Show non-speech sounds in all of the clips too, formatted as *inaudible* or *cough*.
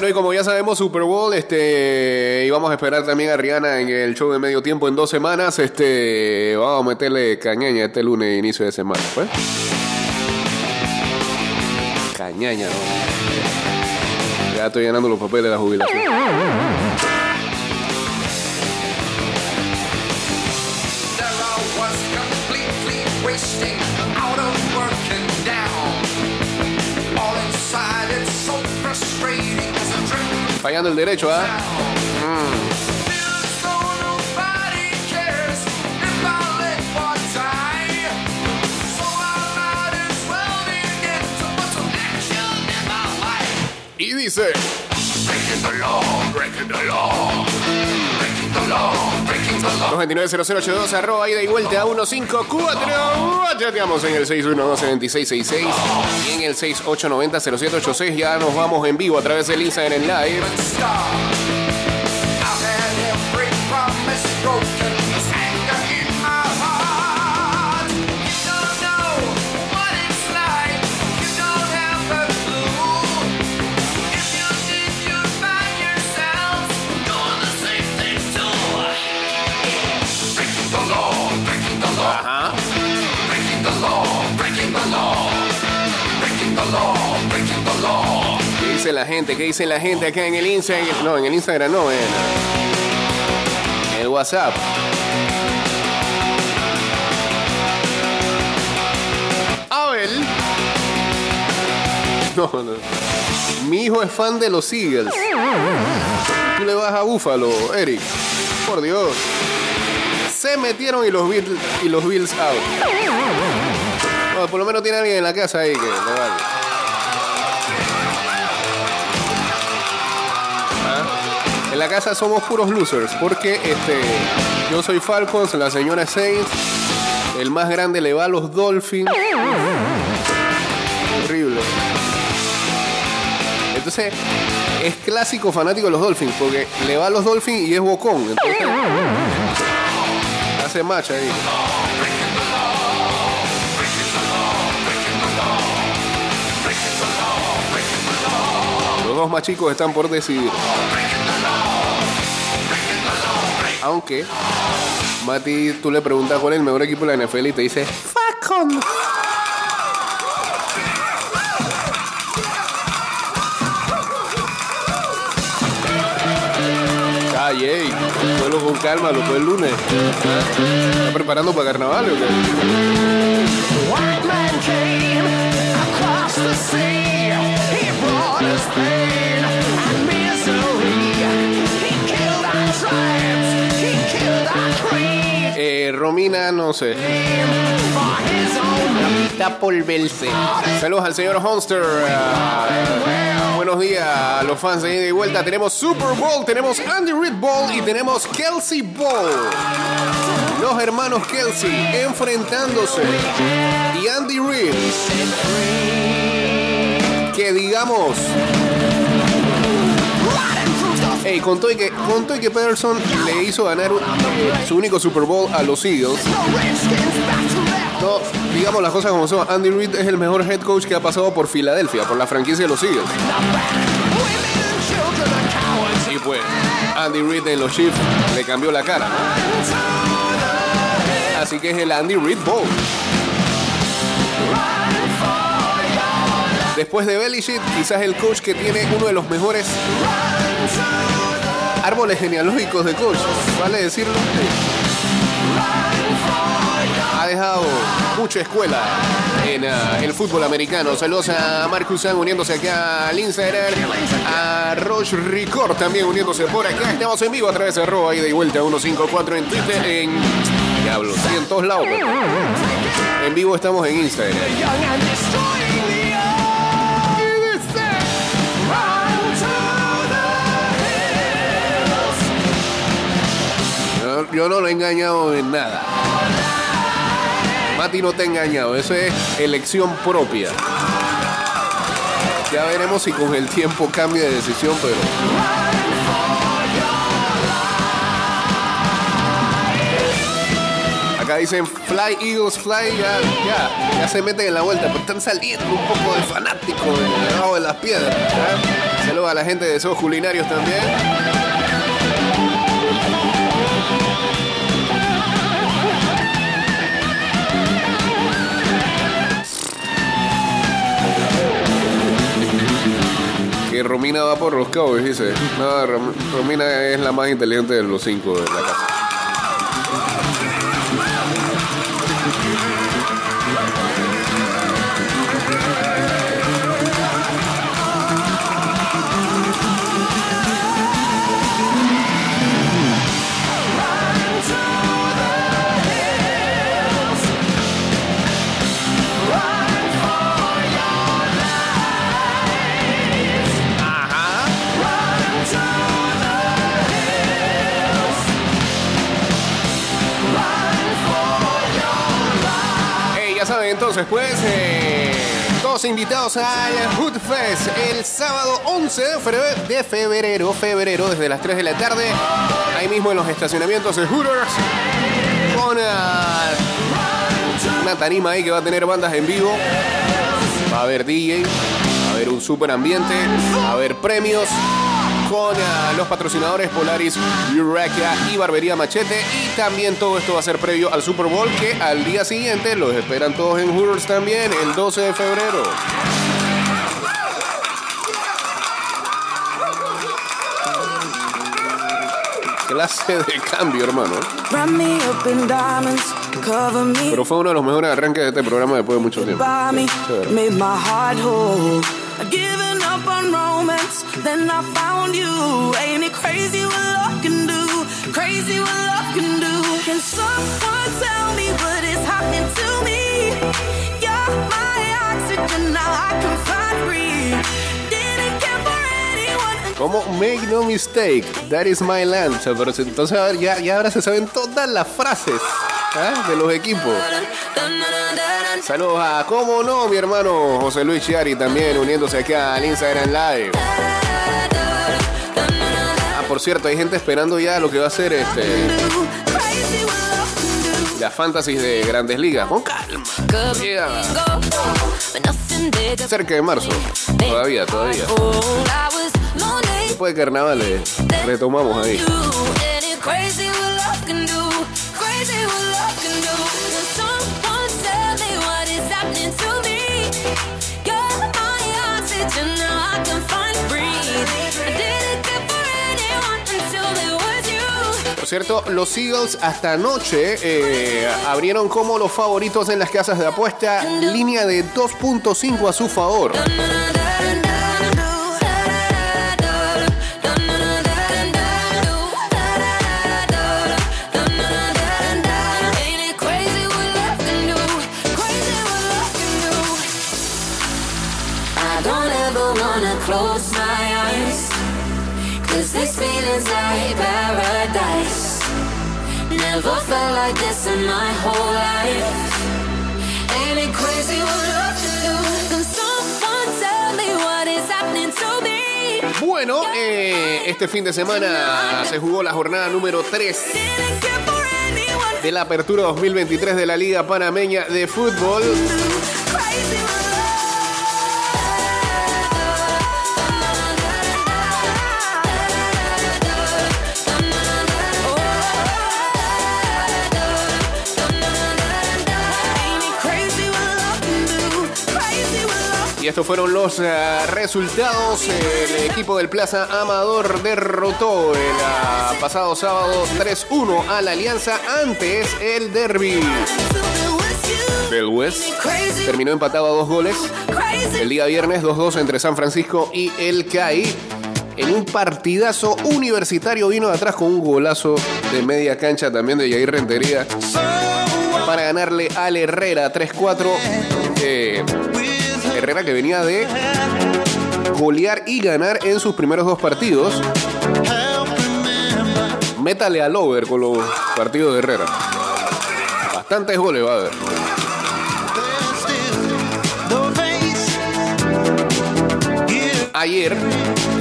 Bueno, y como ya sabemos, Super Bowl, este, y vamos a esperar también a Rihanna en el show de medio tiempo en dos semanas, este, vamos a meterle cañaña este lunes, inicio de semana, pues. Cañaña. Ya estoy llenando los papeles de la jubilación. Fallando el derecho, ¿ah? Y dice... Breaking the law, breaking the law, breaking the law, breaking the law. 229-0082, arroba ida y vuelta a 154. Chateamos en el 612-2666 y en el 6890-0786. Ya nos vamos en vivo a través del Instagram en live. La gente? ¿Qué dice la gente acá en el Instagram? No, en el Instagram no, en el WhatsApp. Abel. *laughs* No, no. Mi hijo es fan de los Eagles. Tú le vas a Búfalo, Eric. Por Dios. Se metieron y los Bills, y los Bills out. Por lo menos tiene alguien en la casa ahí que le vale. La casa somos puros losers, porque este, yo soy Falcons, la señora Saints, el más grande le va a los Dolphins. Horrible. Entonces, es clásico fanático de los Dolphins, porque le va a los Dolphins y es bocón. Hace match ahí. Los dos más chicos están por decidir. Aunque Mati, tú le preguntas cuál es el mejor equipo de la NFL y te dice Falcon. Ey, vuelo con calma, lo fue el lunes. ¿Está preparando para carnaval o qué? Eh, Romina, no sé. Está por verse. Saludos al señor Honster. Ah, buenos días a los fans de ida y vuelta. Tenemos Super Bowl, tenemos Andy Reid Ball y tenemos Kelsey Ball. Los hermanos Kelsey enfrentándose. Y Andy Reid. Que digamos. Hey, con todo y que, con todo y que Pederson le hizo ganar un- su único Super Bowl a los Eagles. No, digamos las cosas como son. Andy Reid es el mejor head coach que ha pasado por Filadelfia, por la franquicia de los Eagles. Y pues, Andy Reid en los Chiefs le cambió la cara. Así que es el Andy Reid Bowl. Después de Belichick, quizás el coach que tiene uno de los mejores árboles genealógicos de coach. ¿Vale decirlo? ha dejado mucha escuela en ah, el fútbol americano. Saludos a Marcus Sang uniéndose acá al Instagram, a Roche Ricor también uniéndose por acá. Estamos en vivo a través de arroba y vuelta 154 en Twitter, en Diablo, sí, en todos lados. En vivo estamos en Instagram. Yo, no lo he engañado en nada. Mati no te ha engañado, eso es elección propia. Ya veremos si con el tiempo cambia de decisión, pero. Acá dicen Fly Eagles Fly, ya, ya, ya se meten en la vuelta, pero están saliendo un poco de fanático de debajo de las piedras. ¿ya? Saludos a la gente de esos culinarios también. Romina va por los Cowboys, dice. No, Rom- Romina es la más inteligente de los cinco de la casa. Pues, eh, todos invitados al Hood Fest el sábado 11 de febrero, de febrero, febrero, desde las 3 de la tarde, ahí mismo en los estacionamientos de Hooters, con ah, una tarima ahí que va a tener bandas en vivo, va a haber DJ, va a haber un super ambiente, va a haber premios. Con ah, los patrocinadores Polaris, Eureka y Barbería Machete. Y también todo esto va a ser previo al Super Bowl, que al día siguiente los esperan todos en Hooters también, el 12 de febrero. Clase de cambio, hermano. Pero fue uno de los mejores arranques de este programa después de mucho tiempo. On romance, then I found you. Ain't it crazy what love can do? Crazy what love can do. Can someone tell me what is happening to me? You're my oxygen, now I can find breathe. Como Make No Mistake, That is My Land. Pero entonces ya, ya ahora se saben todas las frases ¿ah? de los equipos. Saludos a, cómo no, mi hermano José Luis Chiari también uniéndose acá al Instagram Live. Ah, por cierto, hay gente esperando ya lo que va a ser este, Crazy what love can do. la fantasy de Grandes Ligas. Con calma. Llega cerca de marzo. Todavía, todavía. Después de carnavales, retomamos ahí. Por cierto, los Eagles hasta anoche eh, abrieron como los favoritos en las casas de apuesta, línea de 2.5 a su favor. Never felt like this in my whole life. Ain't it crazy what love can do? Can someone tell me what is happening to me? Bueno, eh, este fin de semana se jugó la jornada número 3 Didn't care for anyone. de la apertura 2023 de la Liga Panameña de Fútbol. Estos fueron los eh, resultados. El equipo del Plaza Amador derrotó el ah, pasado sábado 3-1 a la Alianza antes el derby del West. Terminó empatado a dos goles. El día viernes 2-2 entre San Francisco y el CAI. En un partidazo universitario vino de atrás con un golazo de media cancha también de Jair Rentería para ganarle al Herrera 3-4. Eh, Herrera que venía de golear y ganar en sus primeros dos partidos. Métale al over con los partidos de Herrera. Bastantes goles va a haber. Ayer,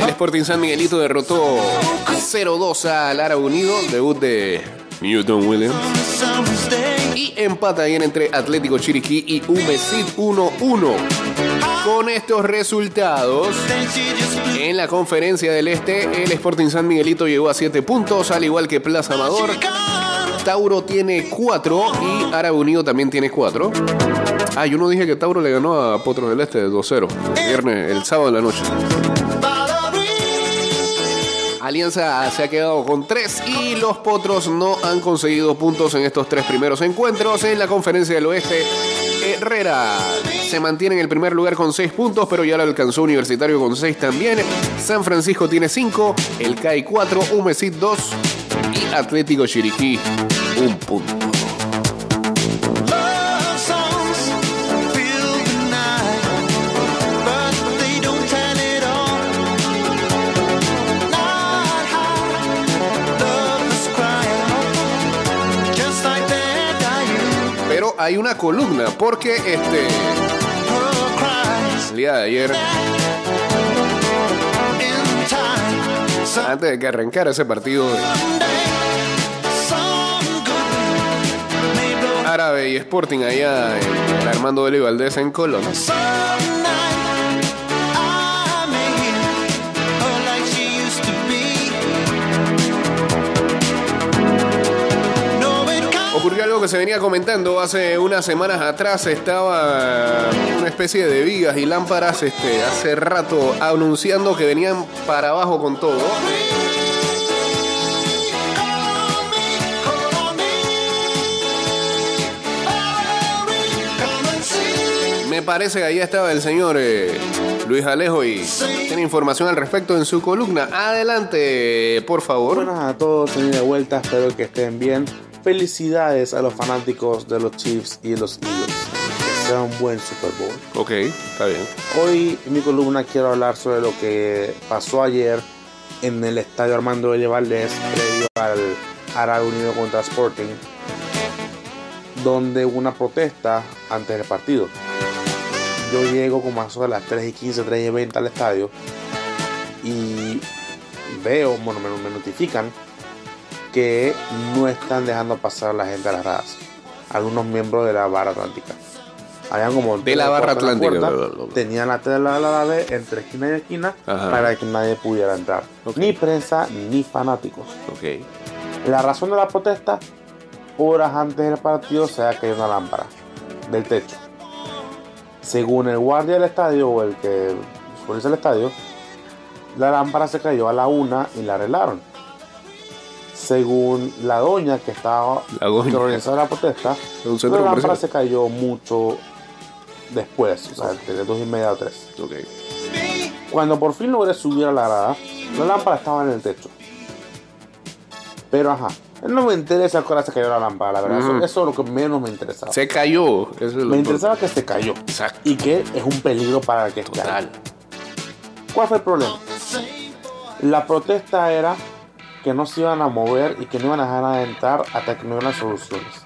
el Sporting San Miguelito derrotó 0-2 al Árabe Unido, debut de Newton Williams. Y empata ayer entre Atlético Chiriquí y Humesid 1-1. con estos resultados, en la conferencia del Este, el Sporting San Miguelito llegó a 7 puntos, al igual que Plaza Amador. Tauro tiene 4 y Árabe Unido también tiene 4. Ah, yo no dije que Tauro le ganó a Potros del Este de 2-0. Viernes, el sábado en la noche. Alianza se ha quedado con 3 y los Potros no han conseguido puntos en estos tres primeros encuentros. En la conferencia del oeste, Herrera se mantiene en el primer lugar con 6 puntos, pero ya lo alcanzó Universitario con 6 también. San Francisco tiene 5, el CAI 4, Humesit 2 y Atlético Chiriquí 1 punto. Hay una columna porque este el día de ayer, antes de que arrancara ese partido Árabe y Sporting allá en Armando Vélez Valdés en Colón. Algo que se venía comentando hace unas semanas atrás. Estaba una especie de vigas y lámparas este, hace rato anunciando que venían para abajo con todo. Me parece que ahí estaba el señor eh, Luis Alejo y tiene información al respecto en su columna. Adelante, por favor. Buenas a todos, estoy de vuelta, espero que estén bien. Felicidades a los fanáticos de los Chiefs y los Eagles. Que sea un buen Super Bowl. Ok, está bien. Hoy en mi columna quiero hablar sobre lo que pasó ayer en el estadio Armando L. Valdés previo al Árabe Unido contra Sporting, donde hubo una protesta antes del partido. Yo llego como a eso de las 3 y 15, 3 y 20 al estadio y veo, bueno, me, me notifican que no están dejando pasar a la gente a las gradas. Algunos miembros de la barra atlántica. Habían como De la barra atlántica, puerta. Tenían la tela de la B entre esquina y esquina Ajá. para que nadie pudiera entrar. Ni prensa ni fanáticos. Ok. La razón de la protesta, horas antes del partido se había caído una lámpara del techo. Según el guardia del estadio o el que supervisa el estadio, la lámpara se cayó a la una y la arreglaron. Según la doña que estaba La doña. que organizaba la protesta, la lámpara se cayó mucho después, o sea, de dos y media o tres. Ok. Cuando por fin logré subir a la grada, la lámpara estaba en el techo. Pero ajá, no me interesa cuál se cayó la lámpara, la verdad. Eso- es lo que menos me interesaba. Se cayó. Eso es lo me interesaba que se cayó. Exacto. Y que es un peligro para el que. Total. ¿Cuál fue el problema? La protesta era que no se iban a mover y que no iban a dejar a entrar hasta que no hubieran soluciones.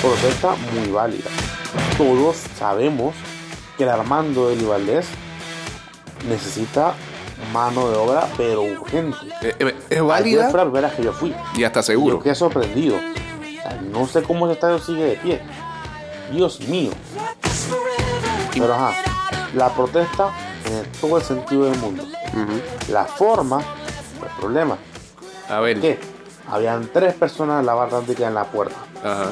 Protesta muy válida. Todos sabemos que el Armando de Valdés necesita mano de obra, pero urgente. Eh, eh, Es válida fue la primera que yo fui. y hasta Yo seguro. quedé sorprendido. O sea, no sé cómo ese estadio sigue de pie. Dios mío. Pero ajá, la protesta en todo el sentido del mundo. La forma fue el problema. A ver. ¿Qué? Habían tres personas en la barra atlántica en la puerta. Ajá.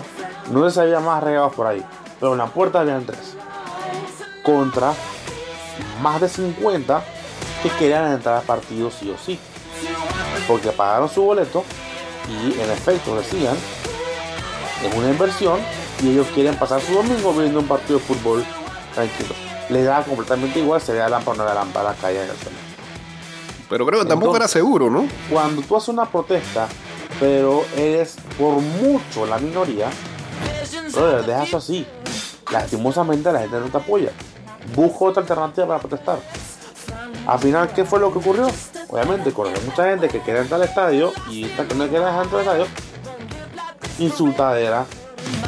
No se había más regados por ahí. Pero en la puerta habían tres. Contra más de 50 que querían entrar al partido sí o sí. Porque pagaron su boleto y en efecto decían, es una inversión y ellos quieren pasar su domingo viendo un partido de fútbol tranquilo. Les da completamente igual si había lámpara o no lámpara caída en el suelo. Pero creo que tampoco Entonces- era seguro, ¿no? Cuando tú haces una protesta, pero eres por mucho la minoría, brother, deja eso así. Lastimosamente la gente no te apoya. Busca otra alternativa para protestar. Al final, ¿qué fue lo que ocurrió? Obviamente, conoce mucha gente que quiere entrar al estadio y esta que no dejar entrar al estadio, insultadera,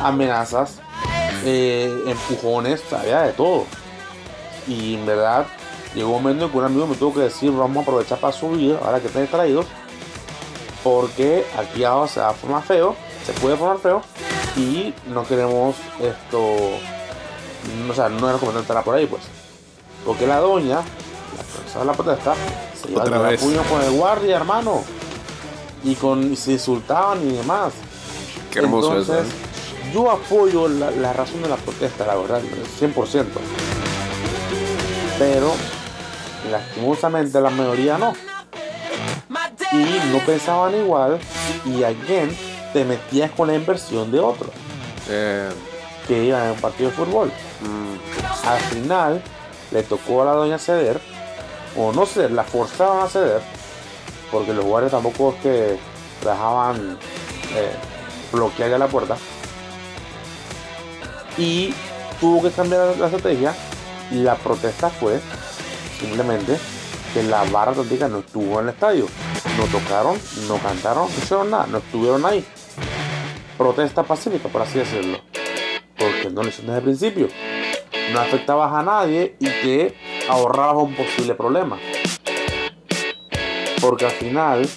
amenazas, eh, empujones, había de todo. Y en verdad, llegó un momento en que un amigo me tuvo que decir, vamos a aprovechar para subir, ahora que estén distraídos, porque aquí abajo se va a formar feo, se puede formar feo, y no queremos esto o sea, no recomendable entrar por ahí, pues. Porque la doña, la protesta, se iba Otra a vez. puño con el guardia, hermano. Y con y se insultaban y demás. Qué hermoso Entonces, eso. ¿eh? yo apoyo la, la razón de la protesta, la verdad, 100%. Pero, lastimosamente, la mayoría no. Y no pensaban igual. Y again, te metías con la inversión de otros Eh, que iban en un partido de fútbol. mm, Al final, le tocó a la doña ceder, o no ceder, la forzaban a ceder, porque los guardias tampoco es que dejaban eh, bloquear ya la puerta. Y tuvo que cambiar la estrategia. Y la protesta fue simplemente que la barra atlántica no estuvo en el estadio. No tocaron, no cantaron, no hicieron nada, no estuvieron ahí. Protesta pacífica, por así decirlo. Porque no lo hicieron desde el principio. No afectabas a nadie y te ahorrabas un posible problema. Porque al final,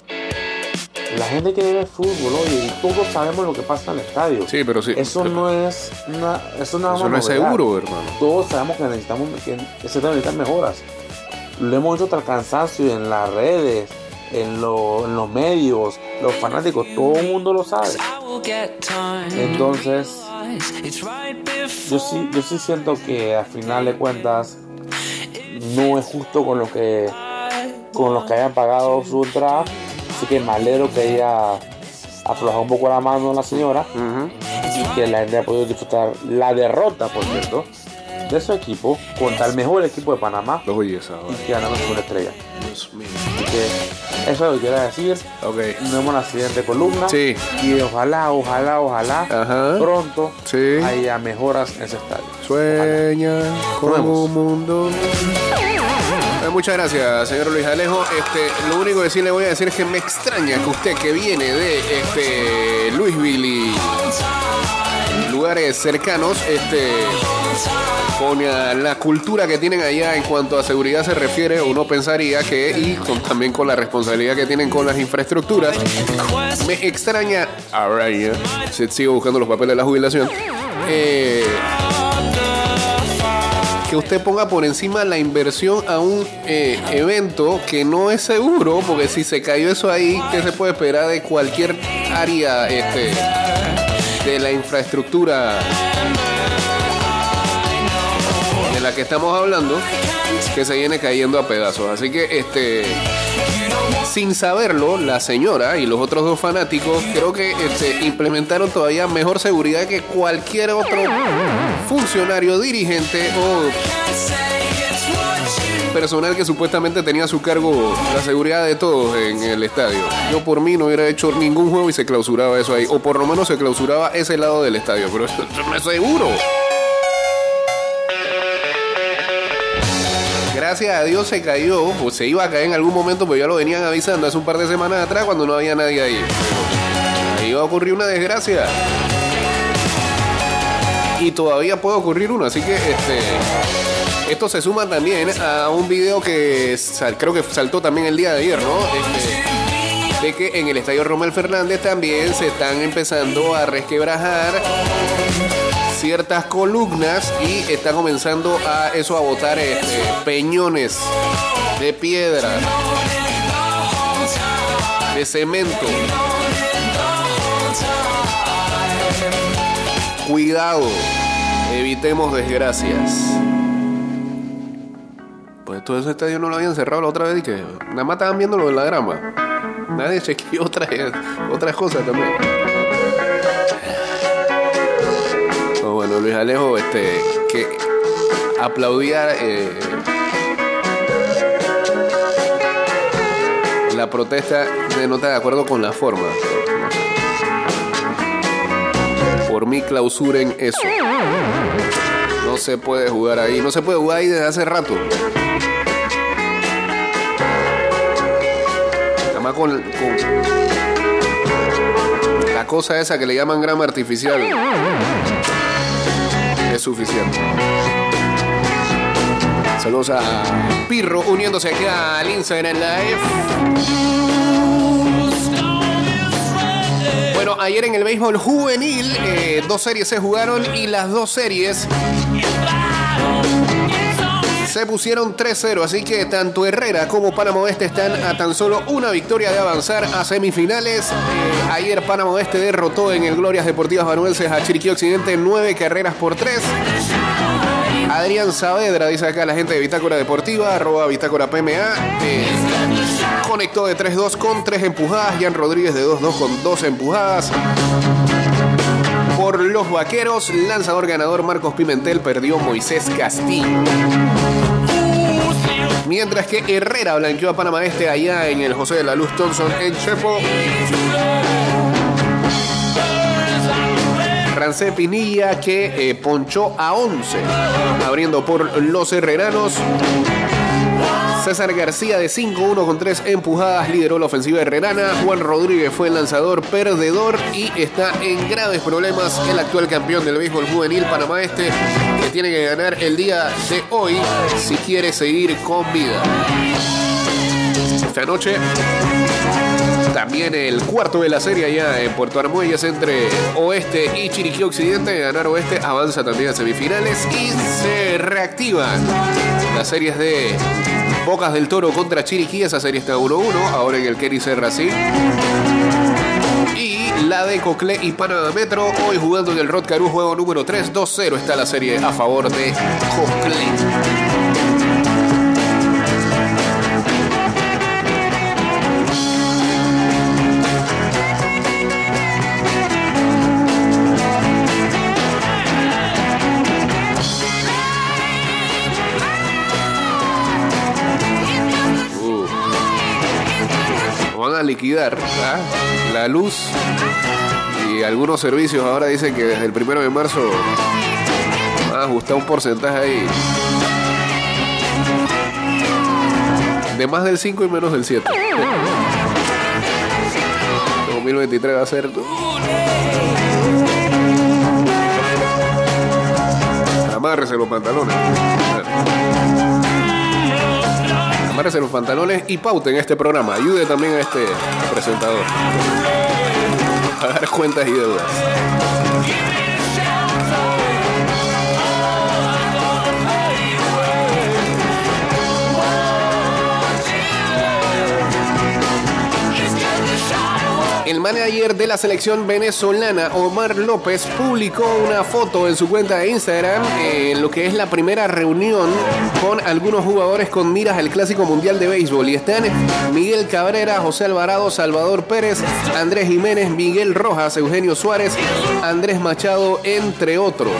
la gente que ve fútbol, oye, y todos sabemos lo que pasa en el estadio. sí, pero sí. Eso no es una, eso no es, Eso no es seguro, hermano. Todos sabemos que necesitamos que ese tema necesita mejoras. Lo hemos hecho hasta el cansancio en las redes, en, lo- en los medios, los fanáticos, todo el mundo lo sabe. Entonces, yo sí, yo sí siento que al final de cuentas no es justo con lo que con los que hayan pagado su entrada. Así que me alegro que haya aflojado un poco la mano a la señora y que la gente haya podido disfrutar la derrota, por cierto, de su equipo contra el mejor equipo de Panamá Los oyes ahora. y que ganaron con una estrella. Dios mío. Así que eso es lo que quiero decir. Ok. Nos vemos en la siguiente columna. Sí. Y ojalá, ojalá, ojalá Ajá. pronto Sí. haya mejoras en ese estadio. Sueña con un mundo. Eh, Muchas gracias, señor Luis Alejo. Este, lo único que sí le voy a decir es que me extraña que usted que viene de este Louisville y lugares cercanos, este, con eh, la cultura que tienen allá en cuanto a seguridad se refiere, uno pensaría que, y con- también con la responsabilidad que tienen con las infraestructuras, me extraña, ahora ya, se- sigo buscando los papeles de la jubilación, eh, que usted ponga por encima la inversión a un eh, evento que no es seguro, porque si se cayó eso ahí, ¿qué se puede esperar de cualquier área este, de la infraestructura de la que estamos hablando que se viene cayendo a pedazos? Así que este sin saberlo, la señora y los otros dos fanáticos creo que este, implementaron todavía mejor seguridad que cualquier otro funcionario, dirigente o personal que supuestamente tenía a su cargo la seguridad de todos en el estadio. Yo por mí no hubiera hecho ningún juego y se clausuraba eso ahí, o por lo menos se clausuraba ese lado del estadio, pero *laughs* eso no es seguro. Gracias a Dios se cayó, pues se iba a caer en algún momento, pero ya lo venían avisando hace un par de semanas atrás cuando no había nadie ahí. Ahí iba a ocurrir una desgracia. Y todavía puede ocurrir una, así que este. Esto se suma también a un video que creo que saltó también el día de ayer, ¿no? Este, de que en el estadio Romel Fernández también se están empezando a resquebrajar ciertas columnas y está comenzando a eso a botar este, peñones de piedra, de cemento. Cuidado, evitemos desgracias. Pues todo ese estadio no lo habían cerrado la otra vez y que nada más estaban viendo lo de la grama. Nadie chequeó otras, *laughs* otras cosas también. Oh, bueno, Luis Alejo, este, que aplaudía eh, la protesta de no estar de acuerdo con la forma. Por mí clausuren eso. No se puede jugar ahí, no se puede jugar ahí desde hace rato. Con, con la cosa esa que le llaman grama artificial es suficiente. Saludos a Pirro uniéndose aquí al Instagram Live. Bueno, ayer en el béisbol juvenil, eh, dos series se jugaron y las dos series se pusieron 3-0, así que tanto Herrera como Panamá Oeste están a tan solo una victoria de avanzar a semifinales. Eh, ayer Panamá Oeste derrotó en el Glorias Deportivas Banuenses a Chiriquí Occidente 9 carreras por 3. Adrián Saavedra, dice acá la gente de Bitácora Deportiva, arroba Bitácora PMA. eh, conectó de 3-2 con 3 empujadas. Jan Rodríguez de 2-2 con 2 empujadas. Por los vaqueros, lanzador ganador Marcos Pimentel perdió Moisés Castillo. Mientras que Herrera blanqueó a Panamá Este allá en el José de la Luz Thompson en Chepo. Rancé Pinilla que eh, ponchó a 11, abriendo por los herreranos. César García de 5-1 con 3 empujadas lideró la ofensiva herrerana. Juan Rodríguez fue el lanzador perdedor y está en graves problemas el actual campeón del béisbol juvenil Panamá Este, que tiene que ganar el día de hoy si quiere seguir con vida. Esta noche también el cuarto de la serie allá en Puerto Armuelles entre Oeste y Chiriquí Occidente. Ganar Oeste avanza también a semifinales y se reactivan las series de Bocas del Toro contra Chiriquí. Esa serie está 1-1, ahora en el Kenny Serra sí. Y la de Coclé y Panamá Metro, hoy jugando en el Rod Caru, juego número 3, 2-0 está la serie a favor de Coclé. Van a liquidar la luz y algunos servicios. Ahora dicen que desde el primero de marzo van a ajustar un porcentaje ahí de más del 5 y menos del 7. 2023 va a ser. Amárrese los pantalones. Amárrese los pantalones y pauten este programa. Ayude también a este presentador a dar cuentas y deudas. Manager de la selección venezolana, Omar López, publicó una foto en su cuenta de Instagram en lo que es la primera reunión con algunos jugadores con miras al Clásico Mundial de Béisbol. Y están Miguel Cabrera, José Alvarado, Salvador Pérez, Andrés Jiménez, Miguel Rojas, Eugenio Suárez, Andrés Machado, entre otros.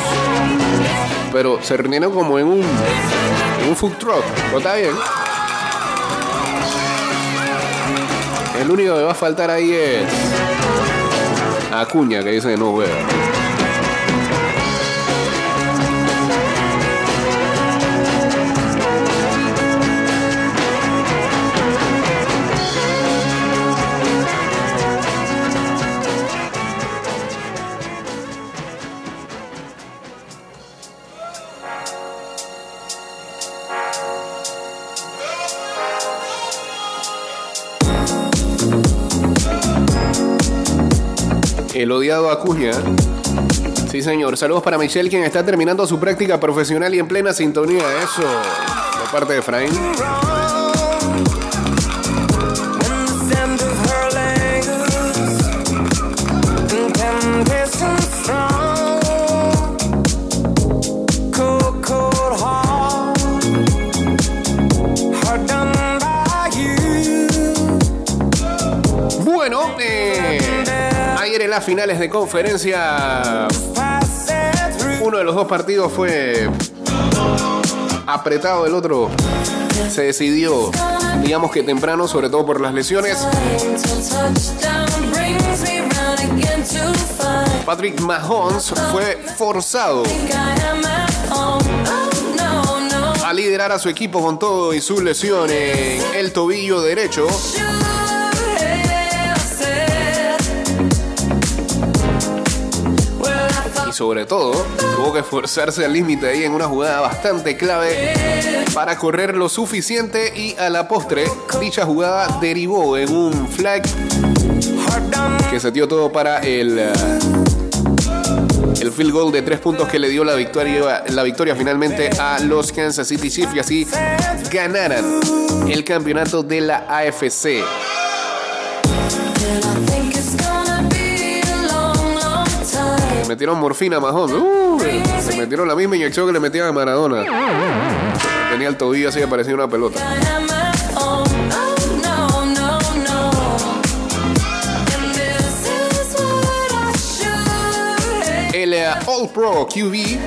Pero se reunieron como en un, en un food truck. ¿No está bien? El único que va a faltar ahí es Acuña, que dice que no juega. El odiado Acuña. Sí, señor. Saludos para Michelle, quien está terminando su práctica profesional y en plena sintonía. Eso, de parte de Efraín. Finales de conferencia, uno de los dos partidos fue apretado, el otro se decidió, digamos que temprano, sobre todo por las lesiones. Patrick Mahomes fue forzado a liderar a su equipo con todo y su lesión en el tobillo derecho. Sobre todo, tuvo que esforzarse al límite ahí en una jugada bastante clave para correr lo suficiente y a la postre, dicha jugada derivó en un flag que se dio todo para el el field goal de tres puntos que le dio la victoria, la victoria finalmente a los Kansas City Chiefs y así ganaran el campeonato de la AFC. Metieron morfina a Mahomes. Uh, le metieron la misma inyección que le metían a Maradona. Tenía el tobillo así que parecía una pelota. El All Pro QB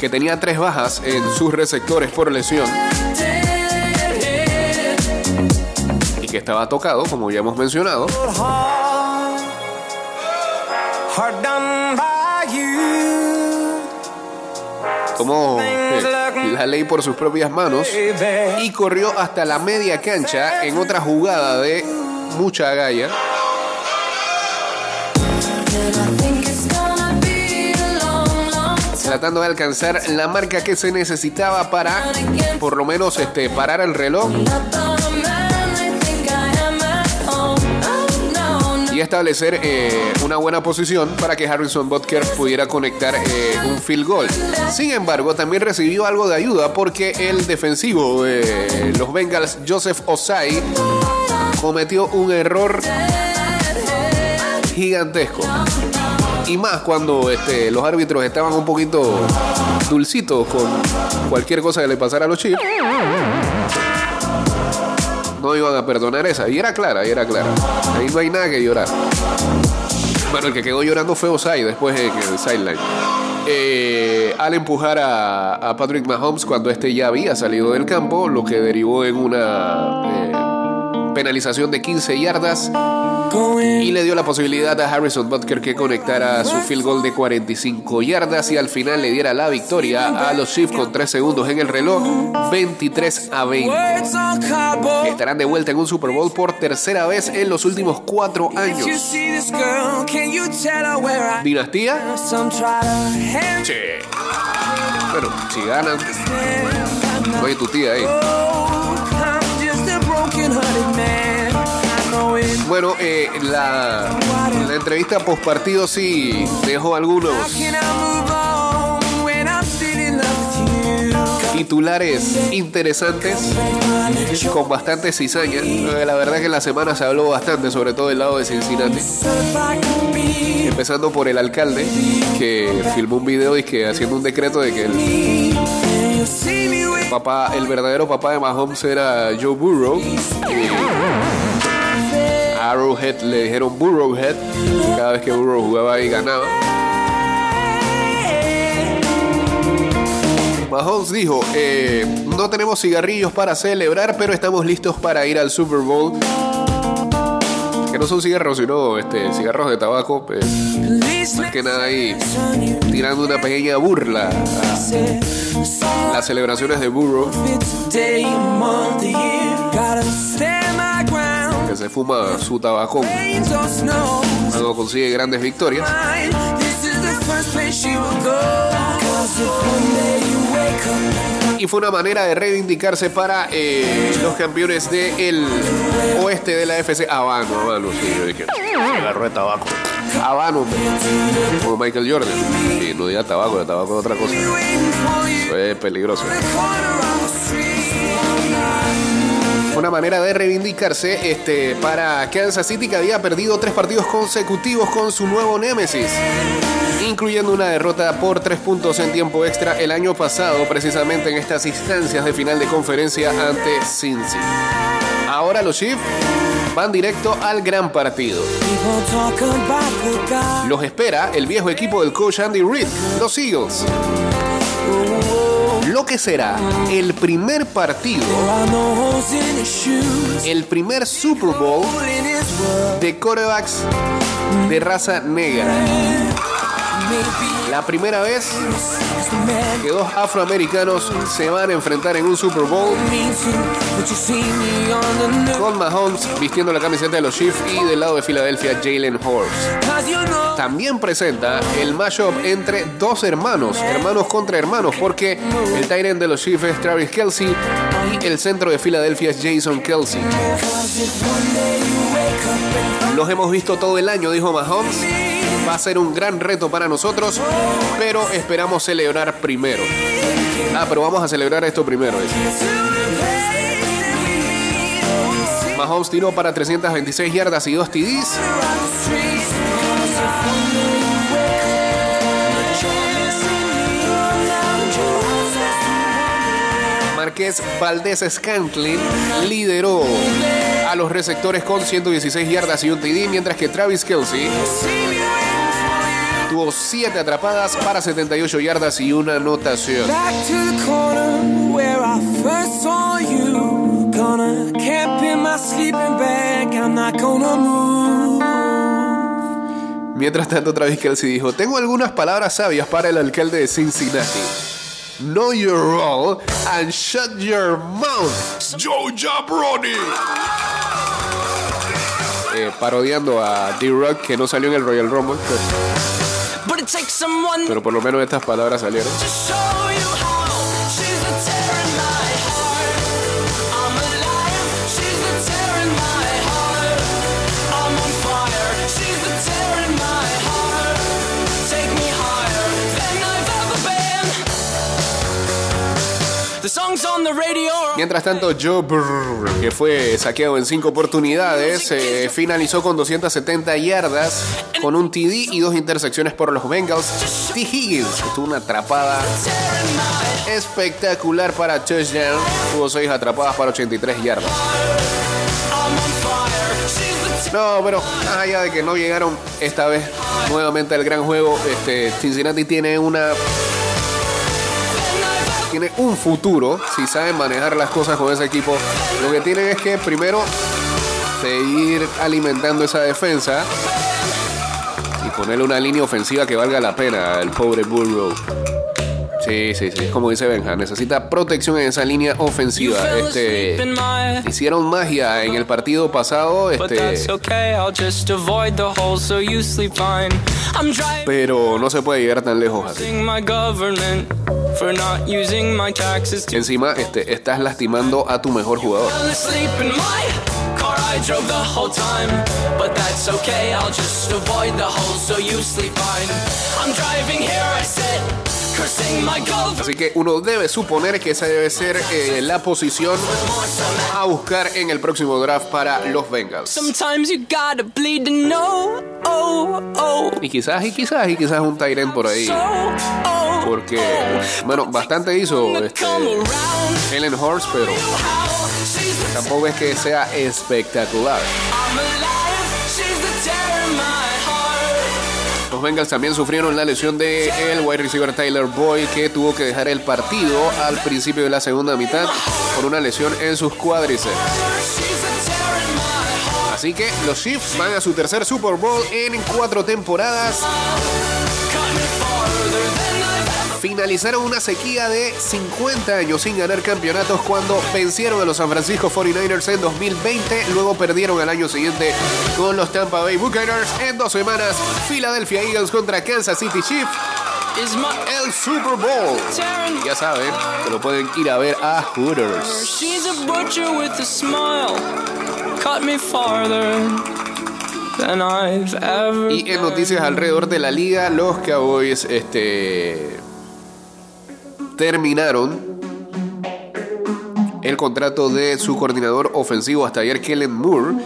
que tenía tres bajas en sus receptores por lesión y que estaba tocado, como ya hemos mencionado. Tomó la ley por sus propias manos y corrió hasta la media cancha en otra jugada de mucha agalla. Tratando de alcanzar la marca que se necesitaba para por lo menos este parar el reloj y establecer eh, una buena posición para que Harrison Butker pudiera conectar eh, un field goal. Sin embargo, también recibió algo de ayuda porque el defensivo de los Bengals, Joseph Osai, cometió un error gigantesco. Y más cuando este, los árbitros estaban un poquito dulcitos con cualquier cosa que le pasara a los Chiefs. No iban a perdonar esa. Y era clara, y era clara. Ahí no hay nada que llorar. Bueno, el que quedó llorando fue Osai después en el sideline. Eh, al empujar a, a Patrick Mahomes cuando este ya había salido del campo, lo que derivó en una eh, penalización de 15 yardas y le dio la posibilidad a Harrison Butker que conectara su field goal de 45 yardas y al final le diera la victoria a los Chiefs con 3 segundos en el reloj, 23 a 20. Words on cardboard. Estarán de vuelta en un Super Bowl por tercera vez en los últimos cuatro If you años. ¿Dinastía? Sí. Bueno, si ganan, hay tu tía ahí. Oh, Bueno, eh, la, entrevista post partido sí dejó algunos titulares interesantes con bastante cizaña. Eh, La verdad que en la semana se habló bastante, sobre todo del lado de Cincinnati. Empezando por el alcalde que filmó un video y que haciendo un decreto de que el papá, el verdadero papá de Mahomes era Joe Burrow. A Arrowhead le dijeron Burrowhead. Cada vez que Burrow jugaba y ganaba. Mahomes dijo, eh, no tenemos cigarrillos para celebrar, pero estamos listos para ir al Super Bowl. Que no son cigarros, sino este, cigarros de tabaco. police más que nada ahí tirando una pequeña burla a las celebraciones de Burrow, que se fuma su tabacón cuando consigue grandes victorias. Y fue una manera de reivindicarse para eh, los campeones del oeste de la FC. Habano, Habano, sí, yo dije. Cigarro de tabaco. Habano, como Michael Jordan. Sí, no diga tabaco, de tabaco es otra cosa. you Fue peligroso. Una manera de reivindicarse este, para Kansas City que había perdido tres partidos consecutivos con su nuevo némesis, incluyendo una derrota por tres puntos en tiempo extra el año pasado, precisamente en estas instancias de final de conferencia ante Cincy. Ahora los Chiefs van directo al gran partido. Los espera el viejo equipo del coach Andy Reid, los Eagles. Lo que será el primer partido, el primer Super Bowl de corebacks de raza negra. La primera vez que dos afroamericanos se van a enfrentar en un Super Bowl con Mahomes vistiendo la camiseta de los Chiefs y del lado de Filadelfia Jalen Hurts. También presenta el mashup entre dos hermanos, hermanos contra hermanos, porque el Tyrant de los Chiefs es Travis Kelsey y el centro de Filadelfia es Jason Kelsey. Los hemos visto todo el año, dijo Mahomes. Va a ser un gran reto para nosotros, pero esperamos celebrar primero. Ah, pero vamos a celebrar esto primero. dice. Mahomes tiró para 326 yardas y 2 TDs. Marqués Valdés Scantlin lideró a los receptores con 116 yardas y un TD, mientras que Travis Kelsey tuvo 7 atrapadas para 78 yardas y una anotación. Mientras tanto, Travis Kelsey dijo: Tengo algunas palabras sabias para el alcalde de Cincinnati. Know your role and shut your mouth, Joe Jabroni. Eh, parodiando a D-Rock que no salió en el Royal Rumble, pero, pero por lo menos estas palabras salieron. Mientras tanto, Joe Burr, que fue saqueado en cinco oportunidades, eh, finalizó con 270 yardas, con un TD y dos intersecciones por los Bengals. T. Higgins tuvo una atrapada espectacular para touchdown. Tuvo seis atrapadas para 83 yardas. No, pero más allá de que no llegaron esta vez nuevamente al gran juego, este, Cincinnati tiene una tiene un futuro si saben manejar las cosas con ese equipo. Lo que tienen es que primero seguir alimentando esa defensa y ponerle una línea ofensiva que valga la pena al pobre Burrow. Sí, sí, sí, como dice Benja, necesita protección en esa línea ofensiva. Este, hicieron magia en el partido pasado, este, pero no se puede llegar tan lejos así. For not using my taxes to Encima, este, estás lastimando a tu mejor jugador. fell asleep in my car. I drove the whole time, but that's okay, I'll just avoid the hole so you sleep fine. I'm driving here, I sit. Así que uno debe suponer que esa debe ser eh, la posición a buscar en el próximo draft para los Bengals. Oh, oh, Y quizás, y quizás, y quizás un Tyrant por ahí. oh. Porque, bueno, bastante hizo este. Helen Horst, pero tampoco es que sea espectacular. Los Bengals también sufrieron la lesión de el wide receiver Tyler Boyd, que tuvo que dejar el partido al principio de la segunda mitad por una lesión en sus cuádriceps. Así que los Chiefs van a su tercer Super Bowl en cuatro temporadas. Finalizaron una sequía de 50 años sin ganar campeonatos cuando vencieron a los San Francisco 49ers en 2020. Luego perdieron al año siguiente con los Tampa Bay Buccaneers. En dos semanas, Philadelphia Eagles contra Kansas City Chiefs. El Super Bowl. Y ya saben que lo pueden ir a ver a Hooters. She's a butcher with a smile. Cut me farther than I've ever. Y en noticias alrededor de la liga, los Cowboys este, terminaron el contrato de su coordinador ofensivo hasta ayer, Kellen Moore.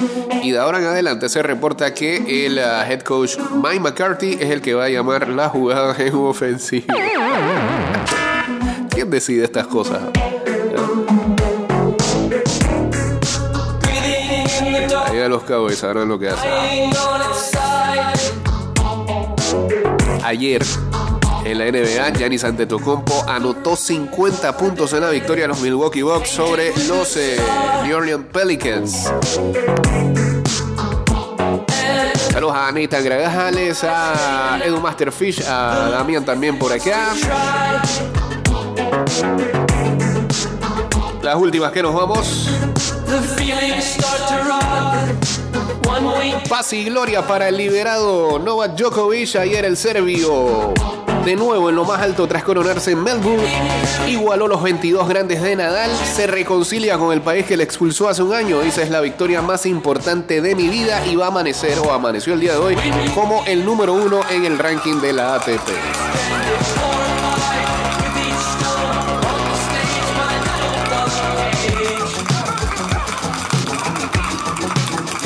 Y de ahora en adelante se reporta que el ah, head coach Mike McCarthy es el que va a llamar la jugada en ofensiva. ¿Quién decide estas cosas? Ahí a los Cowboys sabrán lo que hacen. Ayer en la NBA, Giannis Antetokounmpo anotó 50 puntos en la victoria de los Milwaukee Bucks sobre los eh, New Orleans Pelicans. Saludos a Anita Gragajales, a Edu Masterfish, a Damián también por acá. Las últimas que nos vamos. Paz y gloria para el liberado Novak Djokovic. Ayer el serbio de nuevo en lo más alto tras coronarse en Melbourne. Igualó los 22 grandes de Nadal. Se reconcilia con el país que le expulsó hace un año. Dice es la victoria más importante de mi vida y va a amanecer o amaneció el día de hoy como el número uno en el ranking de la ATP.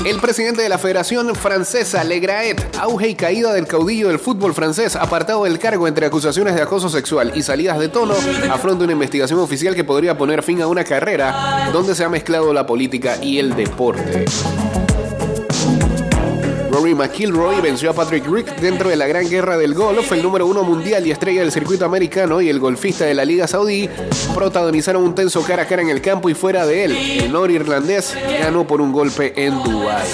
El presidente de la Federación Francesa, Legraet, auge y caída del caudillo del fútbol francés, apartado del cargo entre acusaciones de acoso sexual y salidas de tono, afronta una investigación oficial que podría poner fin a una carrera donde se ha mezclado la política y el deporte. Rory McIlroy venció a Patrick Rick dentro de la gran guerra del golf. El número uno mundial y estrella del circuito americano y el golfista de la Liga Saudí protagonizaron un tenso cara a cara en el campo y fuera de él. El norirlandés ganó por un golpe en Dubái.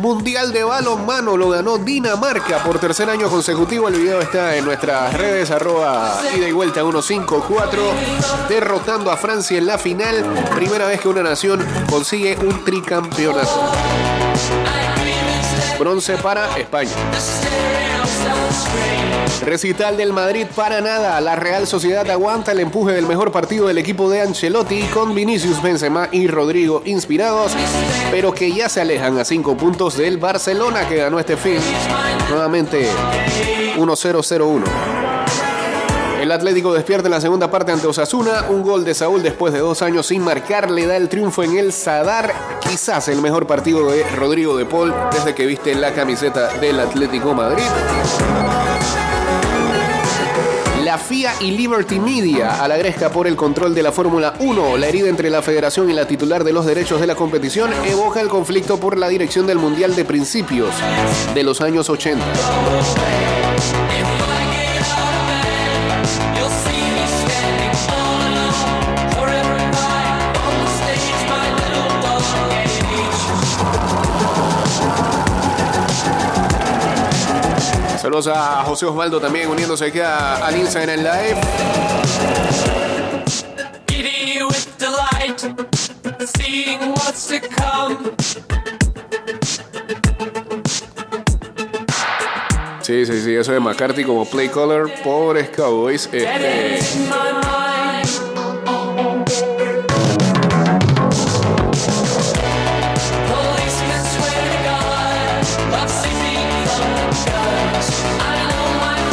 Mundial de balonmano lo ganó Dinamarca por tercer año consecutivo. El video está en nuestras redes, arroba ida y vuelta 154, derrotando a Francia en la final. Primera vez que una nación consigue un tricampeonato. Bronce para España. Recital del Madrid para nada. La Real Sociedad aguanta el empuje del mejor partido del equipo de Ancelotti con Vinicius Benzema y Rodrigo inspirados, pero que ya se alejan a cinco puntos del Barcelona que ganó este fin. Nuevamente 1-0-0-1. El Atlético despierta en la segunda parte ante Osasuna. Un gol de Saúl después de dos años sin marcar le da el triunfo en el Sadar. Quizás el mejor partido de Rodrigo de Paul desde que viste la camiseta del Atlético Madrid. La FIA y Liberty Media a la gresca por el control de la Fórmula 1. La herida entre la federación y la titular de los derechos de la competición evoca el conflicto por la dirección del Mundial de principios de los años 80. Saludos a José Osvaldo también uniéndose aquí a, al Instagram Live. Giddy with delight, seeing what's to come. Sí, sí, sí, eso de McCarthy como play caller, pobres Cowboys. Este,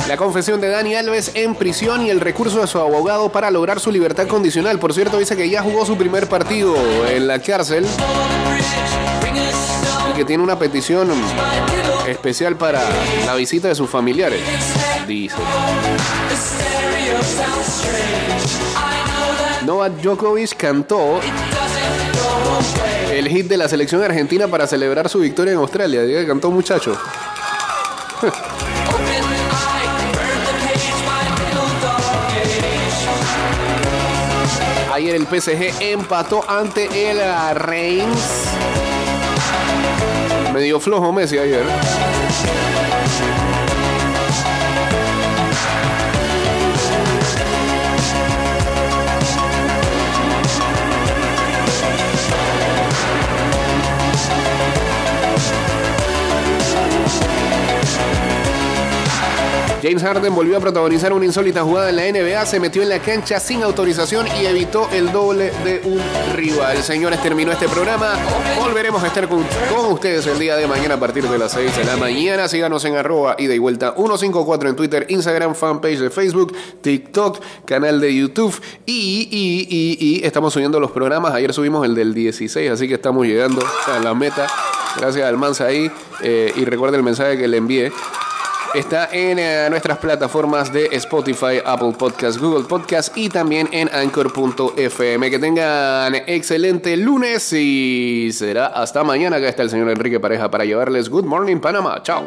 la confesión de Dani Alves en prisión y el recurso de su abogado para lograr su libertad condicional. Por cierto, dice que ya jugó su primer partido en la cárcel y que tiene una petición especial para la visita de sus familiares. Dice. Novak Djokovic cantó el hit de la selección argentina para celebrar su victoria en Australia. Diga que cantó muchacho. Ayer el PSG empató ante el Reims. Medio flojo Messi ayer. James Harden volvió a protagonizar una insólita jugada en la NBA, se metió en la cancha sin autorización y evitó el doble de un rival. Señores, terminó este programa. Volveremos a estar con, con ustedes el día de mañana a partir de las 6 de la mañana. Síganos en arroba y vuelta 154 en Twitter, Instagram, fanpage de Facebook, TikTok, canal de YouTube y, y, y, y estamos subiendo los programas. Ayer subimos el del 16, así que estamos llegando a la meta. Gracias al Mansa ahí. eh, y recuerda el mensaje que le envié. Está en eh, nuestras plataformas de Spotify, Apple Podcast, Google Podcast y también en Anchor.fm. Que tengan excelente lunes y será hasta mañana. Acá está el señor Enrique Pareja para llevarles Good Morning Panamá. Chao.